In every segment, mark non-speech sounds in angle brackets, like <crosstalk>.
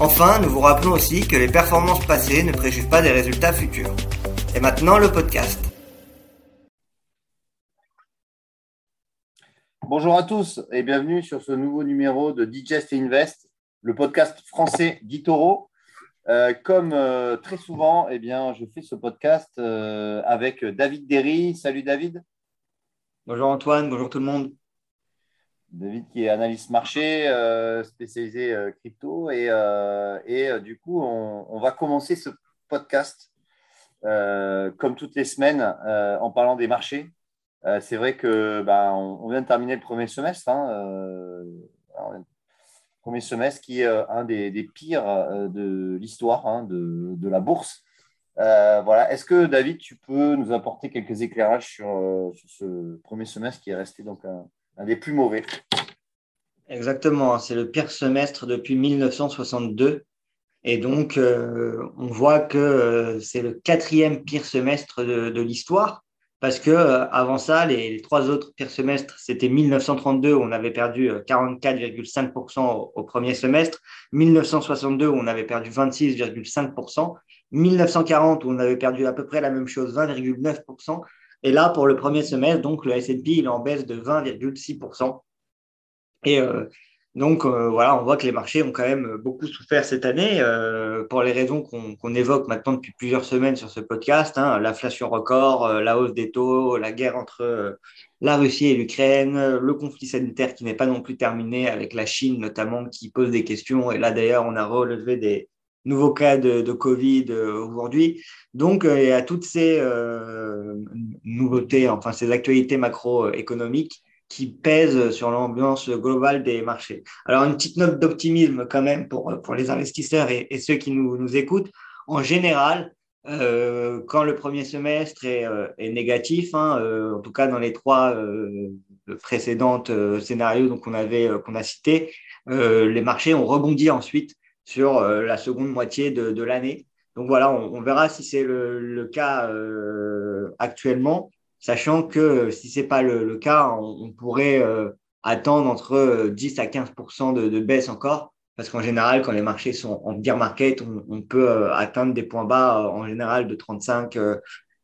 Enfin, nous vous rappelons aussi que les performances passées ne préjugent pas des résultats futurs. Et maintenant, le podcast. Bonjour à tous et bienvenue sur ce nouveau numéro de Digest Invest, le podcast français d'Itoro. Euh, comme euh, très souvent, eh bien, je fais ce podcast euh, avec David Derry. Salut David. Bonjour Antoine, bonjour tout le monde. David qui est analyste marché, euh, spécialisé euh, crypto. Et, euh, et du coup, on, va commencer ce podcast, comme toutes les semaines, en parlant des marchés. c'est vrai que bah, on, vient de terminer le premier semestre. Hein, premier semestre qui est un des, pires de l'histoire hein, de, de, la bourse. voilà. Est-ce que David, tu peux nous apporter quelques éclairages sur, sur ce premier semestre qui est resté donc un, un des plus mauvais. Exactement, hein, c'est le pire semestre depuis 1962. Et donc, euh, on voit que euh, c'est le quatrième pire semestre de, l'histoire, parce que euh, avant ça, les, trois autres pires semestres, c'était 1932, où on avait perdu 44,5% au, au, premier semestre, 1962, où on avait perdu 26,5%, 1940, où on avait perdu à peu près la même chose, 20,9%, et là, pour le premier semestre, donc le S&P, il est en baisse de 20,6%. Et euh, donc, euh, voilà, on voit que les marchés ont quand même beaucoup souffert cette année euh, pour les raisons qu'on évoque maintenant depuis plusieurs semaines sur ce podcast. Hein, L'inflation record, la hausse des taux, la guerre entre la Russie et l'Ukraine, le conflit sanitaire qui n'est pas non plus terminé avec la Chine notamment qui pose des questions. Et là, d'ailleurs, on a relevé des, nouveaux cas de, Covid euh, aujourd'hui. Donc, euh, il y a toutes ces euh, nouveautés, enfin ces actualités macroéconomiques qui pèsent sur l'ambiance globale des marchés. Alors, une petite note d'optimisme quand même pour, pour les investisseurs et, ceux qui nous, nous, écoutent. En général, quand le premier semestre est, négatif, hein, en tout cas dans les trois précédents scénarios qu'on avait qu'on a cités, les marchés ont rebondi ensuite sur euh, la seconde moitié de, l'année. Donc voilà, on, verra si c'est le, cas euh, actuellement, sachant que euh, si ce n'est pas le, cas, on, pourrait attendre entre 10 à 15% de, baisse encore, parce qu'en général, quand les marchés sont en bear market, on, peut atteindre des points bas en général de 35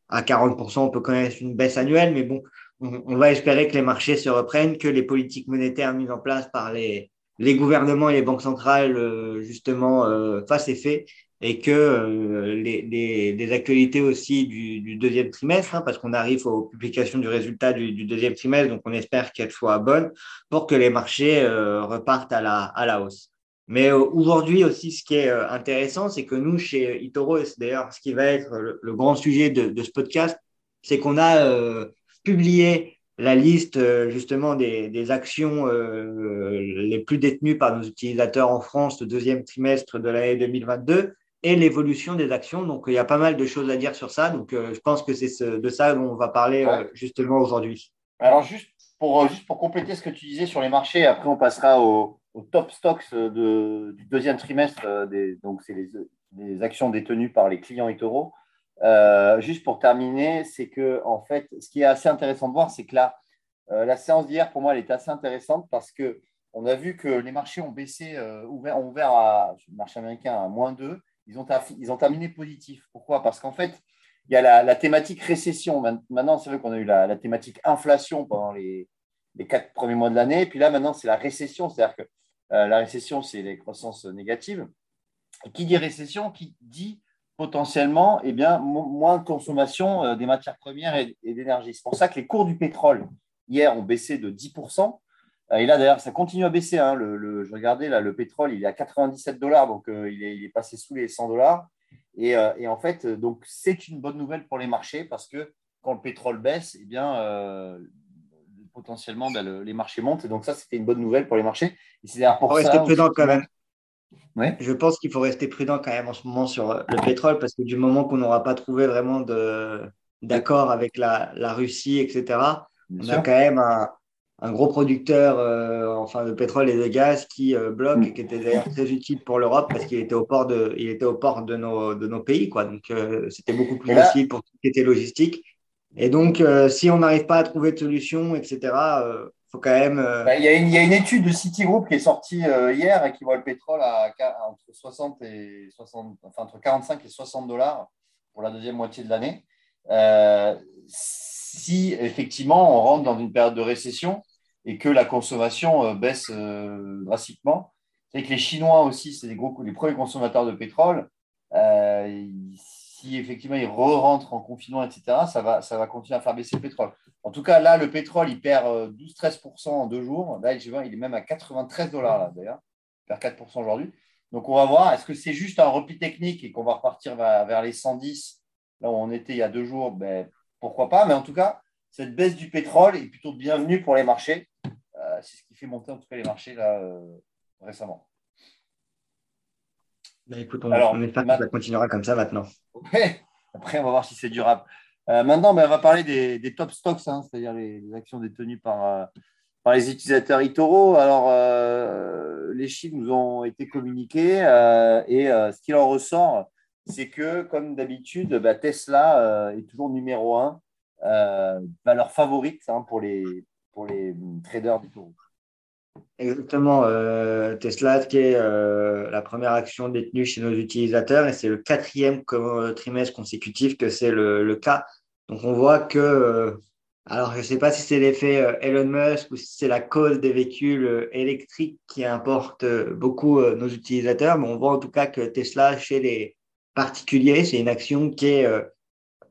à 40% On peut connaître une baisse annuelle, mais bon, on, va espérer que les marchés se reprennent, que les politiques monétaires mises en place par les, les gouvernements et les banques centrales euh, justement euh, fassent effet et que euh, les, actualités aussi du, deuxième trimestre, hein, parce qu'on arrive aux publications du résultat du, deuxième trimestre, donc on espère qu'elles soient bonnes pour que les marchés repartent à la, à la hausse. Mais aujourd'hui aussi, ce qui est intéressant, c'est que nous, chez Itoro, et c'est d'ailleurs ce qui va être le, grand sujet de, de ce podcast, c'est qu'on a publié la liste euh, justement des, actions euh, les plus détenues par nos utilisateurs en France le deuxième trimestre de l'année 2022 et l'évolution des actions. Donc, il y a pas mal de choses à dire sur ça. Donc, euh, je pense que c'est de ça dont on va parler justement aujourd'hui. Alors, juste pour, juste pour compléter ce que tu disais sur les marchés, après, on passera au, top stocks du deuxième trimestre. Des, donc, c'est les, les, actions détenues par les clients Itoro. Euh, juste pour terminer, c'est que en fait, ce qui est assez intéressant de voir, c'est que là, euh, la séance d'hier, pour moi, elle est assez intéressante parce que on a vu que les marchés ont baissé, euh, ouvert, ont ouvert à, le marché américain à moins 2. Ils ont, ils terminé positif. Pourquoi? Parce qu'en fait, il y a la, thématique récession. Maintenant, c'est vrai qu'on a eu la, thématique inflation pendant les, les quatre premiers mois de l'année. Puis là, maintenant, c'est la récession. C'est-à-dire que la récession, c'est les croissances négatives. Qui dit récession, qui dit potentiellement eh bien, moins de consommation euh, des matières premières et, d'énergie. C'est pour ça que les cours du pétrole, hier, ont baissé de 10%. Euh, et là, d'ailleurs, ça continue à baisser. Hein. Le, je regardais, là, le pétrole, il est à 97 dollars, donc euh, il, est, passé sous les 100 dollars. Et, en fait, donc c'est une bonne nouvelle pour les marchés parce que quand le pétrole baisse, eh bien, potentiellement, ben, les marchés montent. Et donc ça, c'était une bonne nouvelle pour les marchés. Et c'est pour ça. quand même. Je pense qu'il faut rester prudent quand même en ce moment sur le pétrole parce que du moment qu'on n'aura pas trouvé vraiment d'accord avec la, Russie, etc., on a quand même un, gros producteur euh, enfin, de pétrole et de gaz qui euh, bloque et qui était d'ailleurs très utile pour l'Europe parce qu'il était au port de, il était au port de, nos, de nos pays. Quoi. Donc, euh, c'était beaucoup plus facile pour tout ce qui était logistique. Et donc, si on n'arrive pas à trouver de solution, etc., quand même. Euh, bah, il, y a une, étude de Citigroup qui est sortie euh, hier et qui voit le pétrole à, entre 60 et 60, enfin entre 45 et 60 dollars pour la deuxième moitié de l'année. Euh, si effectivement on rentre dans une période de récession et que la consommation baisse drastiquement, c'est que les Chinois aussi, c'est des gros, les premiers consommateurs de pétrole effectivement il re-rentre en confinement, etc., ça va, ça va continuer à faire baisser le pétrole. En tout cas, là, le pétrole, il perd 12-13% euh, en deux jours. Là, il est même à 93 dollars, là, d'ailleurs. Il perd 4% aujourd'hui. Donc, on va voir, est-ce que c'est juste un repli technique et qu'on va repartir vers, les 110, là où on était il y a deux jours? Ben, Pourquoi pas Mais en tout cas, cette baisse du pétrole est plutôt bienvenue pour les marchés. Euh, c'est ce qui fait monter en tout cas les marchés là, euh, récemment. Bah, écoute, on, Alors, espère que ça continuera comme ça maintenant. Après, on va voir si c'est durable. Euh, maintenant, ben, on va parler des, top stocks, hein, c'est-à-dire les, actions détenues par, euh, par les utilisateurs eToro. Alors, euh, les chiffres nous ont été communiqués et ce qui en ressort, c'est que, comme d'habitude, bah, Tesla est toujours numéro un, valeur favorite hein, pour, les, pour les traders d'eToro. Exactement. Euh, Tesla, qui est euh, la première action détenue chez nos utilisateurs, et c'est le quatrième trimestre consécutif que c'est le, cas. Donc, on voit que, euh, alors je ne sais pas si c'est l'effet Elon Musk ou si c'est la cause des véhicules électriques qui importe beaucoup nos utilisateurs, mais on voit en tout cas que Tesla, chez les particuliers, c'est une action qui est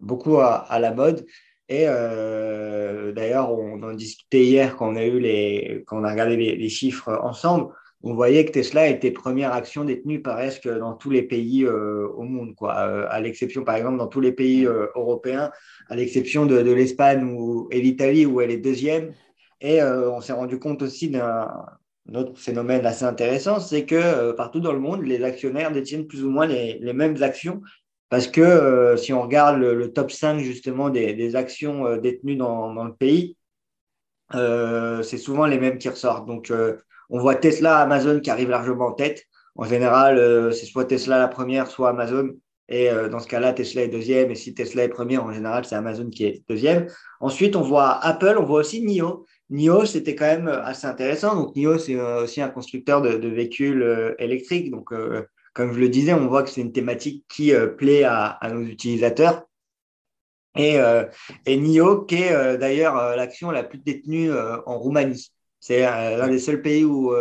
beaucoup à la mode. Et euh, d'ailleurs, on en discutait hier quand on a, eu les, quand on a regardé les, chiffres ensemble. On voyait que Tesla était première action détenue presque dans tous les pays euh, au monde, quoi. Euh, à l'exception, par exemple, dans tous les pays européens, à l'exception de, l'Espagne ou, et l'Italie où elle est deuxième. Et on s'est rendu compte aussi d'un autre phénomène assez intéressant, c'est que partout dans le monde, les actionnaires détiennent plus ou moins les mêmes actions parce que euh, si on regarde le, top 5 justement des, actions euh, détenues dans, le pays, euh, c'est souvent les mêmes qui ressortent. Donc, on voit Tesla, Amazon qui arrivent largement en tête. En général, c'est soit Tesla la première, soit Amazon. Et dans ce cas-là, Tesla est deuxième. Et si Tesla est première, en général, c'est Amazon qui est deuxième. Ensuite, on voit Apple, on voit aussi NIO. NIO, c'était quand même assez intéressant. Donc, NIO, c'est aussi un constructeur de, de véhicules électriques. Donc, comme je le disais, on voit que c'est une thématique qui euh, plaît à, nos utilisateurs. Et, euh, NIO, qui est euh, d'ailleurs l'action la plus détenue en Roumanie. C'est l'un des seuls pays où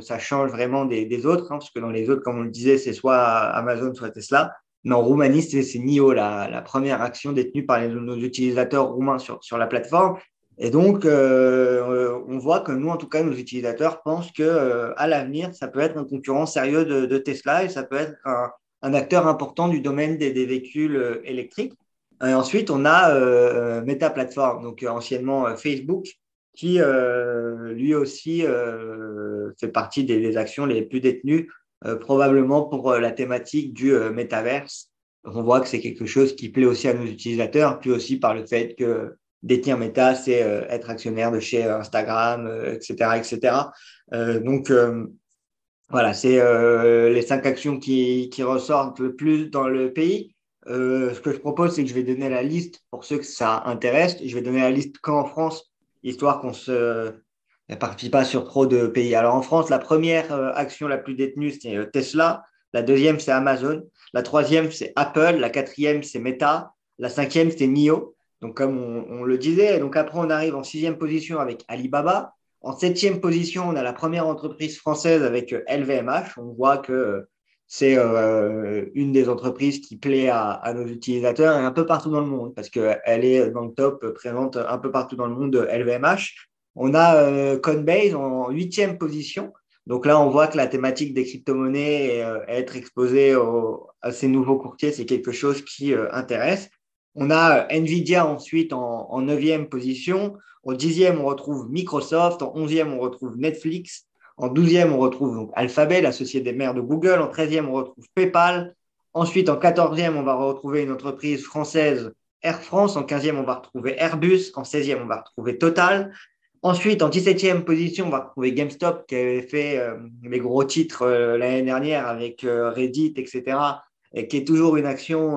ça change vraiment des, autres, hein, parce que dans les autres, comme on le disait, c'est soit Amazon, soit Tesla. Mais en Roumanie, c'est NIO, la, première action détenue par nos utilisateurs roumains sur, sur la plateforme. Et donc, euh, on voit que nous, en tout cas, nos utilisateurs pensent que euh, à l'avenir, ça peut être un concurrent sérieux de, Tesla et ça peut être un, acteur important du domaine des, véhicules euh, électriques. Et ensuite, on a Meta Platform, donc anciennement Facebook, qui lui aussi fait partie des, actions les plus détenues, probablement pour la thématique du métaverse. On voit que c'est quelque chose qui plaît aussi à nos utilisateurs, puis aussi par le fait que détenir Meta, c'est euh, être actionnaire de chez Instagram, etc., euh, etc. Euh, donc, voilà, c'est les cinq actions qui, ressortent le plus dans le pays. ce que je propose, c'est que je vais donner la liste pour ceux que ça intéresse. Je vais donner la liste qu'en France, histoire qu'on se répartit pas sur trop de pays. Alors en France, la première action la plus détenue, c'est Tesla. La deuxième, c'est Amazon. La troisième, c'est Apple. La quatrième, c'est Meta. La cinquième, c'est NIO. Donc, comme on, le disait, donc après, on arrive en sixième position avec Alibaba. En septième position, on a la première entreprise française avec LVMH. Euh, on voit que euh, c'est euh, une des entreprises qui plaît à, nos utilisateurs et un peu partout dans le monde parce qu'elle est dans le top, présente un peu partout dans le monde LVMH. On a Coinbase en huitième position. Donc là, on voit que la thématique des crypto-monnaies et être exposé à ces nouveaux courtiers, c'est quelque chose qui intéresse. On a Nvidia ensuite en neuvième position. Au dixième, on retrouve Microsoft. En onzième, on retrouve Netflix. En 12e, on retrouve Alphabet, la société mère de Google. En 13e, on retrouve PayPal. Ensuite, en 14e, on va retrouver une entreprise française, Air France. En 15e, on va retrouver Airbus. En 16e, on va retrouver Total. Ensuite, en 17e position, on va retrouver GameStop qui avait fait euh, les gros titres euh, l'année dernière avec euh, Reddit, etc. Et qui est toujours une action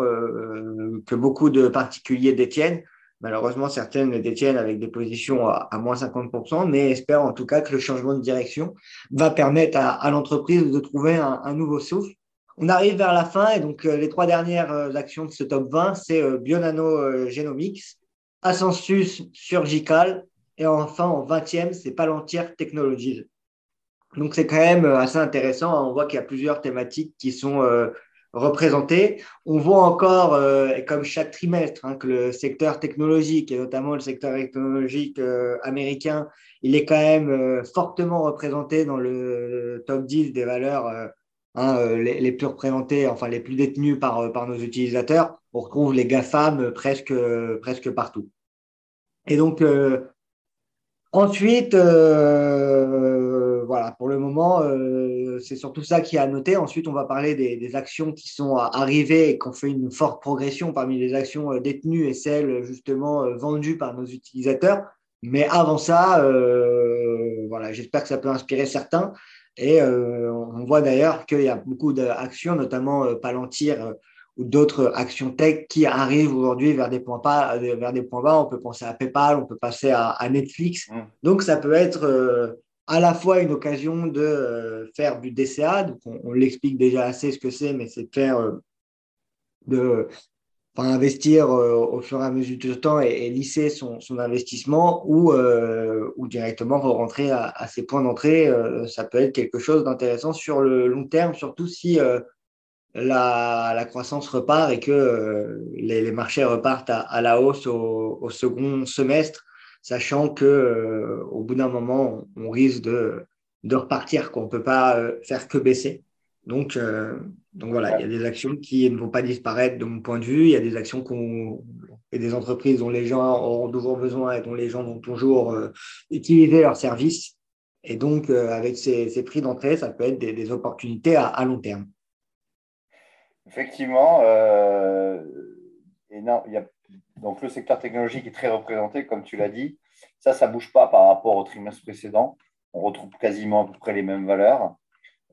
que beaucoup de particuliers détiennent. Malheureusement, certaines détiennent avec des positions à, moins 50%, mais espèrent en tout cas que le changement de direction va permettre à, l'entreprise de trouver un, nouveau souffle. On arrive vers la fin et donc les trois dernières actions de ce top 20, c'est Bionano Genomics, Ascensus Surgical et enfin, en 20e, c'est Palantir Technologies. Donc, c'est quand même euh, assez intéressant. On voit qu'il y a plusieurs thématiques qui sont euh, représentées. On voit encore, euh, comme chaque trimestre, hein, que le secteur technologique, et notamment le secteur technologique américain, il est quand même fortement représenté dans le top 10 des valeurs hein, les, plus représentées, enfin les plus détenues par, par nos utilisateurs. On retrouve les GAFAM presque, presque partout. Et donc, Ensuite, euh, voilà, pour le moment, euh, c'est surtout ça qui est à noter. Ensuite, on va parler des, actions qui sont arrivées et qui ont fait une forte progression parmi les actions euh, détenues et celles justement vendues par nos utilisateurs. Mais avant ça, voilà, j'espère que ça peut inspirer certains. Et on voit d'ailleurs qu'il y a beaucoup d'actions, notamment Palantir ou d'autres actions tech qui arrivent aujourd'hui vers des points bas. Vers des points bas. On peut penser à PayPal, on peut passer à, Netflix. Mm. Donc, ça peut être euh, à la fois une occasion de euh, faire du DCA. Donc, on, l'explique déjà assez ce que c'est, mais c'est de faire euh, de investir au fur et à mesure du temps et, lisser son, investissement ou, ou directement rentrer à, ses points d'entrée. ça peut être quelque chose d'intéressant sur le long terme, surtout si la, croissance repart et que euh, les, marchés repartent à, la hausse au, second semestre, sachant que euh, au bout d'un moment, on, risque de, de repartir, qu'on ne peut pas euh, faire que baisser. Donc, donc voilà, il y a des actions qui ne vont pas disparaître de mon point de vue. Il y a des actions et des entreprises dont les gens auront toujours besoin et dont les gens vont toujours utiliser leurs services. Et donc, avec ces, prix d'entrée, ça peut être des, opportunités à long terme. Effectivement, euh, et non, il y a, donc le secteur technologique est très représenté, comme tu l'as dit. Ça, ça ne bouge pas par rapport au trimestre précédent. On retrouve quasiment à peu près les mêmes valeurs.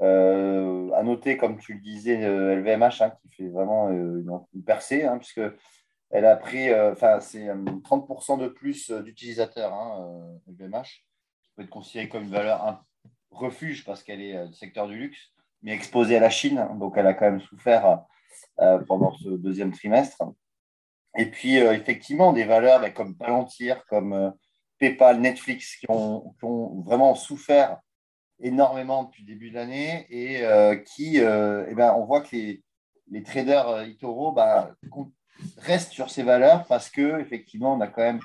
Euh, à noter, comme tu le disais, LVMH euh, hein, qui fait vraiment euh, une, percée, hein, puisque elle a pris, enfin, c'est 30% de plus d'utilisateurs, hein, LVMH, qui peut être considéré comme une valeur un refuge parce qu'elle est du secteur du luxe mais exposée à la Chine. Donc, elle a quand même souffert pendant ce deuxième trimestre. Et puis, euh, effectivement, des valeurs ben, comme Palantir, comme euh, PayPal, Netflix, qui ont, vraiment souffert énormément depuis le début de l'année et qui, eh ben, on voit que les, les traders Itoro ben, restent sur ces valeurs parce que effectivement, on a quand même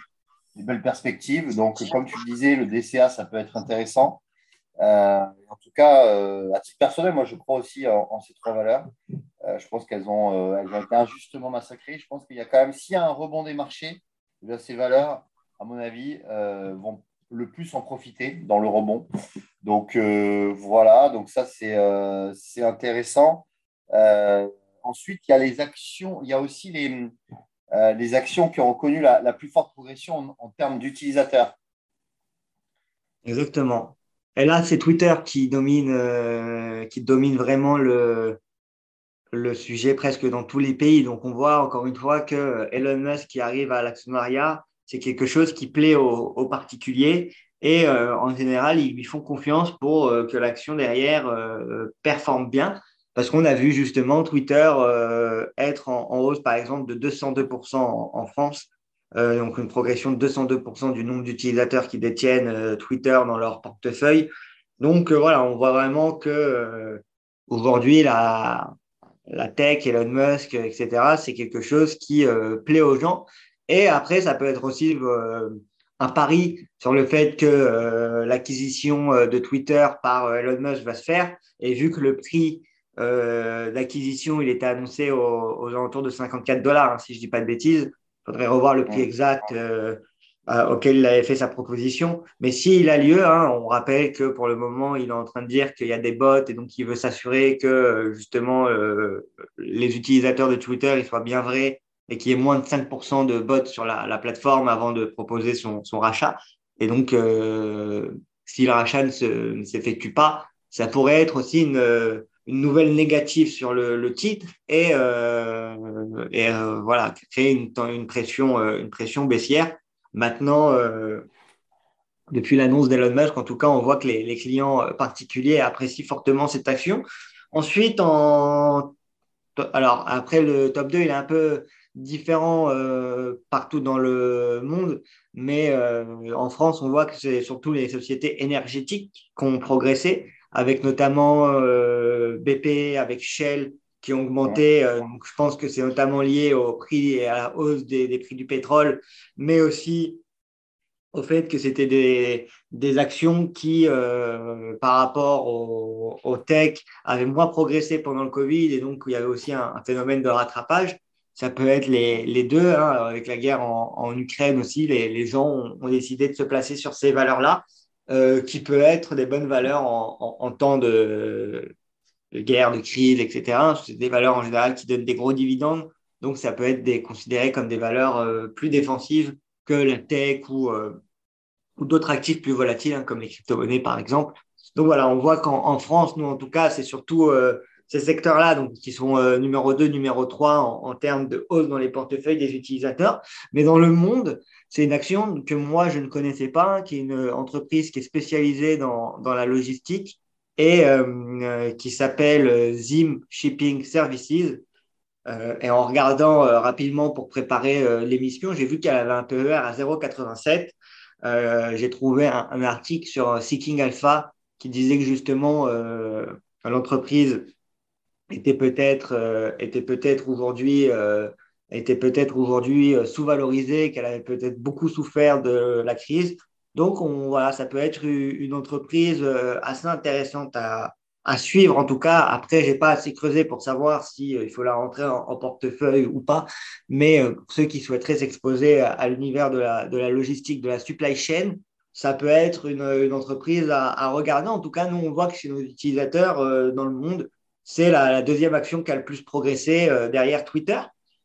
des belles perspectives. Donc, comme tu le disais, le DCA, ça peut être intéressant. Euh, en tout cas, euh, à titre personnel, moi, je crois aussi en, ces trois valeurs. Euh, je pense qu'elles ont, elles ont été injustement massacrées. Je pense qu'il y a quand même, s'il y a un rebond des marchés, eh ces valeurs, à mon avis, vont le plus en profiter dans le rebond. Donc voilà, donc ça c'est intéressant. ensuite, il y a les actions, il y a aussi les, les actions qui ont connu la, plus forte progression en, termes d'utilisateurs. Exactement. Et là, c'est Twitter qui domine, euh, qui domine vraiment le, le sujet presque dans tous les pays. Donc, on voit encore une fois que Elon Musk qui arrive à l'actionnariat, c'est quelque chose qui plaît aux, particuliers. Et euh, en général, ils lui font confiance pour euh, que l'action derrière performe bien. Parce qu'on a vu justement Twitter être en, hausse, par exemple, de 202% en France euh, donc une progression de 202% du nombre d'utilisateurs qui détiennent euh, Twitter dans leur portefeuille. Donc euh, voilà, on voit vraiment que aujourd'hui la, la tech, Elon Musk, etc., c'est quelque chose qui plaît aux gens. Et après, ça peut être aussi un pari sur le fait que l'acquisition de Twitter par Elon Musk va se faire. Et vu que le prix d'acquisition, il était annoncé aux, alentours de 54 dollars, hein, si je ne dis pas de bêtises, il faudrait revoir le prix exact euh, auquel il avait fait sa proposition. Mais s'il a lieu, hein, on rappelle que pour le moment, il est en train de dire qu'il y a des bots et donc il veut s'assurer que justement les utilisateurs de Twitter ils soient bien vrais et qu'il y ait moins de 5% de bots sur la, plateforme avant de proposer son, son rachat. Et donc, si le rachat ne s'effectue pas, ça pourrait être aussi une, une nouvelle négative sur le, le titre et, euh, et euh, voilà créer une, une pression euh, une pression baissière. Maintenant, euh, depuis l'annonce d'Elon Musk, en tout cas, on voit que les, clients particuliers apprécient fortement cette action. Ensuite, en alors après le top 2, il est un peu différent euh, partout dans le monde, mais euh, en France, on voit que c'est surtout les sociétés énergétiques qui ont progressé avec notamment euh, BP, avec Shell qui ont augmenté. Euh, donc je pense que c'est notamment lié au prix et à la hausse des, des prix du pétrole, mais aussi au fait que c'était des, des, actions qui, euh, par rapport au, au, tech, avaient moins progressé pendant le Covid et donc il y avait aussi un, un phénomène de rattrapage. Ça peut être les, les deux, hein, avec la guerre en, en Ukraine aussi, les, les gens ont, ont, décidé de se placer sur ces valeurs-là. Euh, qui peut être des bonnes valeurs en, en, temps de, de, guerre, de crise, etc. C'est des valeurs en général qui donnent des gros dividendes, donc ça peut être considéré comme des valeurs euh, plus défensives que la tech ou, euh, d'autres actifs plus volatiles, hein, comme les crypto-monnaies par exemple. Donc voilà, on voit qu'en France, nous en tout cas, c'est surtout ces secteurs-là, qui sont numéro 2, numéro 3 en, termes de hausse dans les portefeuilles des utilisateurs. Mais dans le monde, c'est une action que moi, je ne connaissais pas, qui est une entreprise qui est spécialisée dans la logistique et euh, euh qui s'appelle Zim Shipping Services. Euh, et en regardant euh, rapidement pour préparer euh, l'émission, j'ai vu qu'elle avait un PER à 0,87. j'ai trouvé un, article sur Seeking Alpha qui disait que justement l'entreprise était peut-être était peut-être aujourd'hui était peut-être aujourd'hui euh, sous-valorisée, qu'elle avait peut-être beaucoup souffert de la crise. Donc, on, voilà, ça peut être une entreprise euh, assez intéressante à, suivre. En tout cas, après, j'ai pas assez creusé pour savoir si euh, il faut la rentrer en, portefeuille ou pas. Mais ceux qui souhaiteraient s'exposer à, l'univers de la, logistique, de la supply chain, ça peut être une, entreprise à, regarder. En tout cas, nous, on voit que chez nos utilisateurs euh, dans le monde, c'est la, deuxième action qui a le plus progressé euh, derrière Twitter.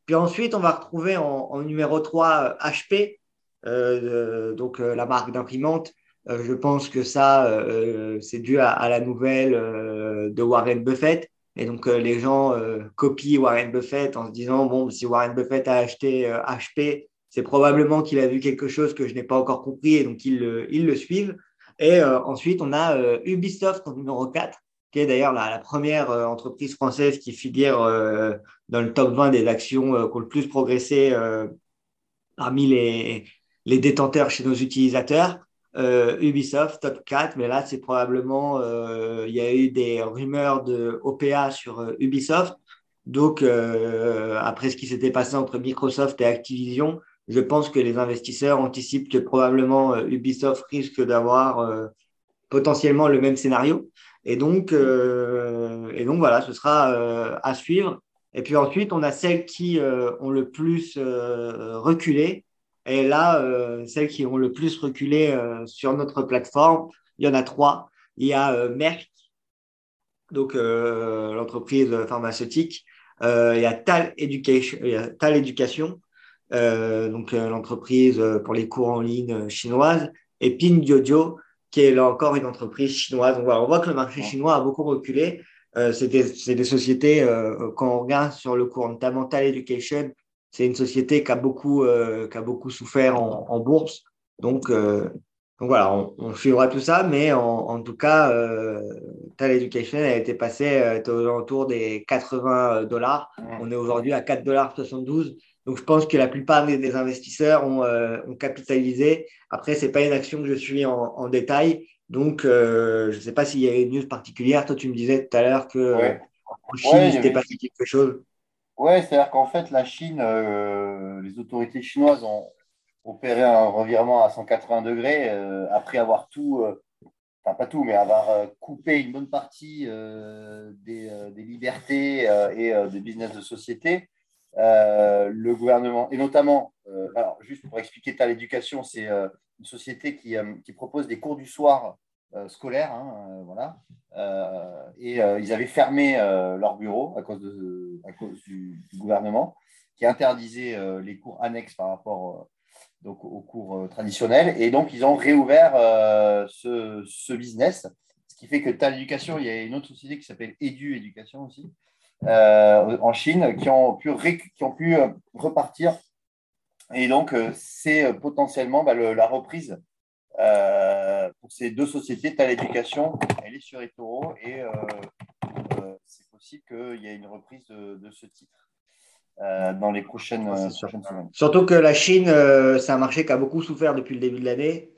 Puis ensuite, on va retrouver en, en numéro 3 HP, euh, donc euh, la marque d'imprimante. Euh, je pense que ça, euh, c'est dû à, la nouvelle euh, de Warren Buffett. Et donc, les gens copient Warren Buffett en se disant, bon, si Warren Buffett a acheté HP, c'est probablement qu'il a vu quelque chose que je n'ai pas encore compris et donc ils, ils le suivent. Et ensuite, on a Ubisoft en numéro 4 qui est d'ailleurs la, la, première euh, entreprise française qui figure euh, dans le top 20 des actions euh, qui ont le plus progressé parmi les, les détenteurs chez nos utilisateurs. Ubisoft, top 4, mais là, c'est probablement, il y a eu des rumeurs de OPA sur Ubisoft. Donc, après ce qui s'était passé entre Microsoft et Activision, je pense que les investisseurs anticipent que probablement Ubisoft risque d'avoir potentiellement le même scénario. Et donc, euh, et donc voilà, ce sera euh, à suivre. Et puis ensuite, on a celles qui euh, ont le plus euh, reculé. Et là, euh, celles qui ont le plus reculé euh, sur notre plateforme, il y en a trois. Il y a Merck, donc l'entreprise pharmaceutique. il y a Tal Education, il y a Tal Education donc l'entreprise pour les cours en ligne chinoise. Et Pin Jojo, qui est là encore une entreprise chinoise. Donc, voilà, on voit que le marché chinois a beaucoup reculé. Euh, c'est des, des, sociétés, euh, quand on regarde sur le cours, notamment Tal Education, c'est une société qui a beaucoup, euh, qui a beaucoup souffert en, en bourse. Donc, euh, donc voilà, on, on, suivra tout ça, mais en, en tout cas, euh, Tal Education a été passé aux alentours des 80 dollars. On est aujourd'hui à 4 dollars 72. Donc, je pense que la plupart des, investisseurs ont, euh, ont capitalisé. Après, ce n'est pas une action que je suis en, en détail. Donc, euh, je ne sais pas s'il y a une news particulière. Toi, tu me disais tout à l'heure que ouais. en Chine, il s'était passé quelque chose. Oui, c'est-à-dire qu'en fait, la Chine, euh, les autorités chinoises ont opéré un revirement à 180 degrés euh, après avoir tout, euh, enfin pas tout, mais avoir coupé une bonne partie des, libertés et des business de société. Le gouvernement, et notamment alors, juste pour expliquer l'éducation, c'est une société qui, propose des cours du soir scolaires. Hein, voilà. et ils avaient fermé leur bureau à cause, de, à cause du, gouvernement qui interdisait les cours annexes par rapport donc, aux cours traditionnels. Et donc, ils ont réouvert ce, business, ce qui fait que ta l'éducation, il y a une autre société qui s'appelle Edu Éducation aussi, euh, en Chine qui ont pu, qui ont pu euh, repartir. Et donc, euh, c'est potentiellement bah, la reprise pour ces deux sociétés. Tu l'éducation, elle est sur eToro et c'est possible qu'il y ait une reprise de, ce titre. dans les prochaines, semaines. Surtout que la Chine, c'est un marché qui a beaucoup souffert depuis le début de l'année,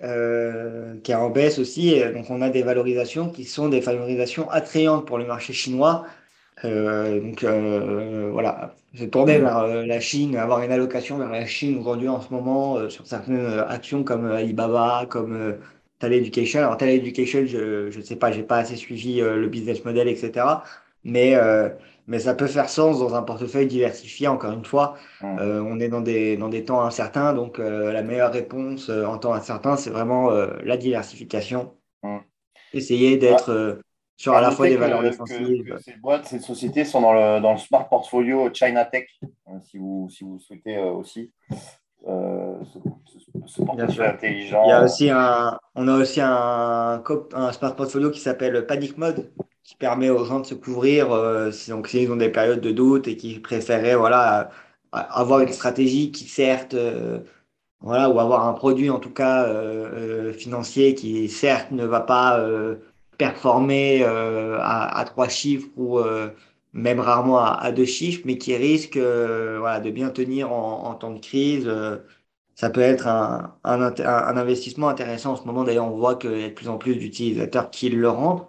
qui est en baisse aussi. donc, on a des valorisations qui sont des valorisations attrayantes pour le marché chinois. Euh, donc euh, voilà, j'ai tourné vers euh, la Chine, avoir une allocation vers la Chine aujourd'hui en ce moment sur certaines actions comme Alibaba, comme Education. Alors Education, je ne sais pas, j'ai pas assez suivi le business model, etc. Mais, mais ça peut faire sens dans un portefeuille diversifié, encore une fois. on est dans des, dans des temps incertains, donc la meilleure réponse en temps incertain, c'est vraiment la diversification. Essayer d'être sur à la fois des valeurs défensives. ces boîtes, ces sociétés sont dans le, dans le smart portfolio China Tech, euh, si, vous, si vous souhaitez euh, aussi. Euh, ce, portfolio intelligent. Il y a aussi un, on a aussi un, un smart portfolio qui s'appelle Panic Mode, qui permet aux gens de se couvrir donc, s'ils ont des périodes de doute et qui préféraient voilà, avoir une stratégie qui certes voilà, ou avoir un produit en tout cas financier qui certes ne va pas performer euh, à, trois chiffres ou euh, même rarement à, deux chiffres, mais qui risque euh, voilà, de bien tenir en, temps de crise. ça peut être un, investissement intéressant en ce moment. D'ailleurs, on voit qu'il y a de plus en plus d'utilisateurs qui le rendent.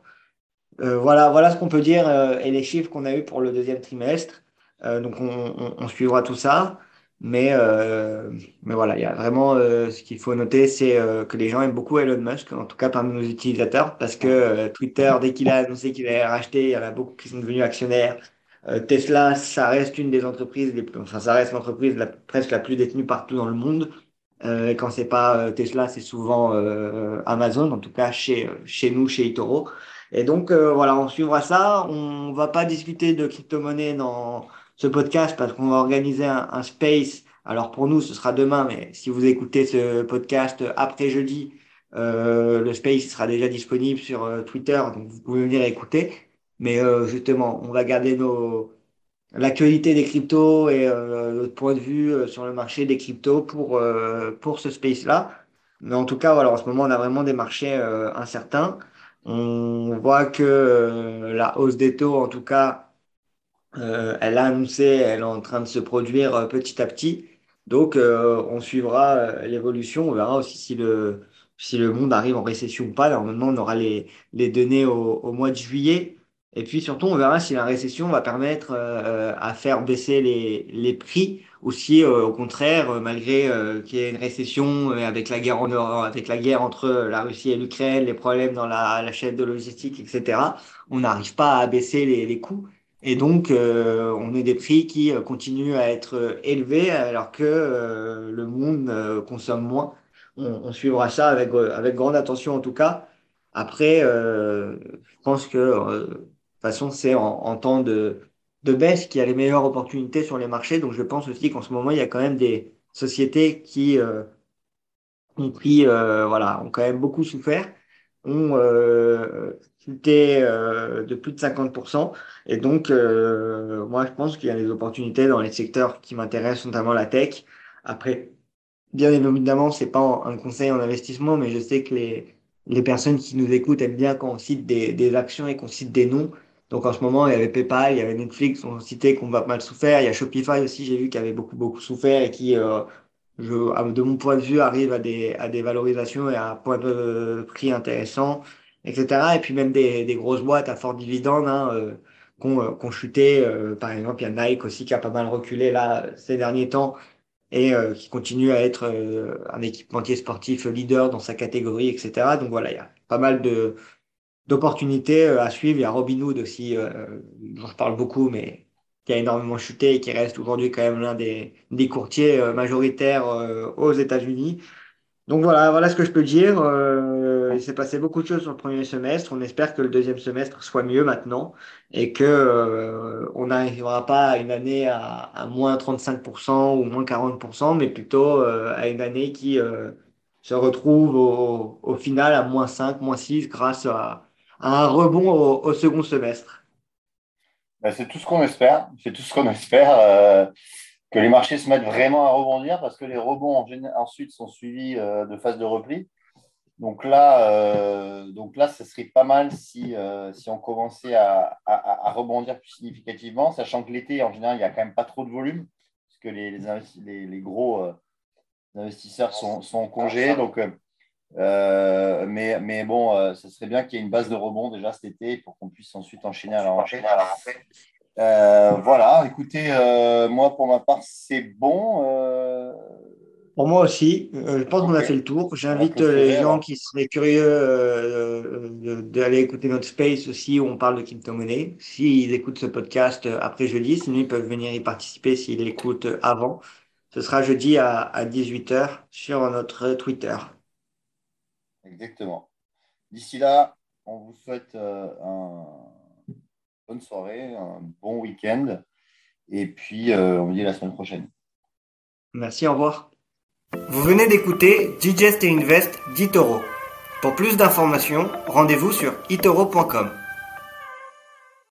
voilà, voilà ce qu'on peut dire et les chiffres qu'on a eu pour le deuxième trimestre. donc, on, on, suivra tout ça. Mais, euh, mais voilà, il y a vraiment euh, ce qu'il faut noter, c'est euh, que les gens aiment beaucoup Elon Musk, en tout cas parmi nos utilisateurs, parce que Twitter, dès qu'il a annoncé qu'il allait racheter, il y en a beaucoup qui sont devenus actionnaires. Tesla, ça reste une des entreprises, les plus, enfin ça reste l'entreprise la, presque la plus détenue partout dans le monde. et quand c'est pas Tesla, c'est souvent Amazon, en tout cas chez, chez nous, chez Itoro. Et donc voilà, on suivra ça. On va pas discuter de crypto-monnaie dans ce podcast parce qu'on va organiser un, space. Alors pour nous, ce sera demain, mais si vous écoutez ce podcast après jeudi, euh, le space sera déjà disponible sur euh, Twitter, donc vous pouvez venir écouter. Mais euh, justement, on va garder nos l'actualité des cryptos et notre point de vue sur le marché des cryptos pour pour ce space-là. Mais en tout cas, voilà, en ce moment, on a vraiment des marchés incertains. On voit que la hausse des taux, en tout cas, euh, elle a annoncé, elle est en train de se produire euh, petit à petit. Donc, euh, on suivra l'évolution. On verra aussi si le, si le monde arrive en récession ou pas. Normalement, on aura les, les données au, au, mois de juillet. Et puis surtout, on verra si la récession va permettre à faire baisser les, les prix ou si, au contraire, malgré qu'il y ait une récession avec la guerre en avec la guerre entre la Russie et l'Ukraine, les problèmes dans la, la chaîne de logistique, etc., on n'arrive pas à baisser les, les coûts. Et donc, euh, on a des prix qui euh, continuent à être euh, élevés alors que le monde consomme moins. On, suivra ça avec, avec grande attention en tout cas. Après, je pense que de toute façon, c'est en, temps de, de baisse qu'il y a les meilleures opportunités sur les marchés. Donc, je pense aussi qu'en ce moment, il y a quand même des sociétés qui ont pris, voilà, ont quand même beaucoup souffert ont euh, chuté euh, de plus de 50%. Et donc, euh, moi, je pense qu'il y a des opportunités dans les secteurs qui m'intéressent, notamment la tech. Après, bien évidemment, c'est pas un conseil en investissement, mais je sais que les, les personnes qui nous écoutent aiment bien quand on cite des, des actions et qu'on cite des noms. Donc en ce moment, il y avait PayPal, il y avait Netflix, on citait qu'on va mal souffert. Il y a Shopify aussi, j'ai vu qui avait beaucoup, beaucoup souffert et qui, euh, je, de mon point de vue, arrive à des, à des valorisations et à un point de prix intéressant, etc. Et puis même des, des grosses boîtes à fort dividende hein, euh, euh, qui ont chuté. Euh, par exemple, il y a Nike aussi qui a pas mal reculé là ces derniers temps et qui continue à être un équipementier sportif leader dans sa catégorie, etc. Donc voilà, il y a pas mal de d'opportunités à suivre. Il y a Robinhood aussi, dont je parle beaucoup, mais qui a énormément chuté et qui reste aujourd'hui quand même l'un des, des courtiers majoritaires aux États-Unis. Donc voilà, voilà ce que je peux dire. Euh, il s'est passé beaucoup de choses sur le premier semestre. On espère que le deuxième semestre soit mieux maintenant et que euh, on n'arrivera pas à une année à, moins 35% ou moins 40%, mais plutôt euh, à une année qui se retrouve au, final à moins 5, moins 6 grâce à, un rebond au, second semestre. Ben, c'est tout ce qu'on espère. C'est tout ce qu'on <laughs> espère que les marchés se mettent vraiment à rebondir parce que les rebonds en ensuite sont suivis euh, de phases de repli. Donc là, euh, donc là, ce serait pas mal si, euh, si on commençait à, à, rebondir plus significativement, sachant que l'été, en général, il n'y a quand même pas trop de volume, parce que les, les, les, gros investisseurs sont, sont, en congé. Donc, mais, mais bon, ce serait bien qu'il y ait une base de rebond déjà cet été pour qu'on puisse ensuite enchaîner à la rentrée. Euh, voilà, écoutez, euh, moi pour ma part, c'est bon. Euh. Pour moi aussi, je pense qu'on a fait le tour. J'invite les gens qui seraient curieux d'aller écouter notre space aussi où on parle de crypto-monnaie. S'ils écoutent ce podcast après jeudi, sinon ils peuvent venir y participer s'ils l'écoutent avant. Ce sera jeudi à, à 18h sur notre Twitter. Exactement. D'ici là, on vous souhaite un bonne soirée, un bon week-end. Et puis, euh, on vous dit la semaine prochaine. Merci, au revoir. Vous venez d'écouter Digest et Invest d'Itoro. Pour plus d'informations, rendez-vous sur itoro.com.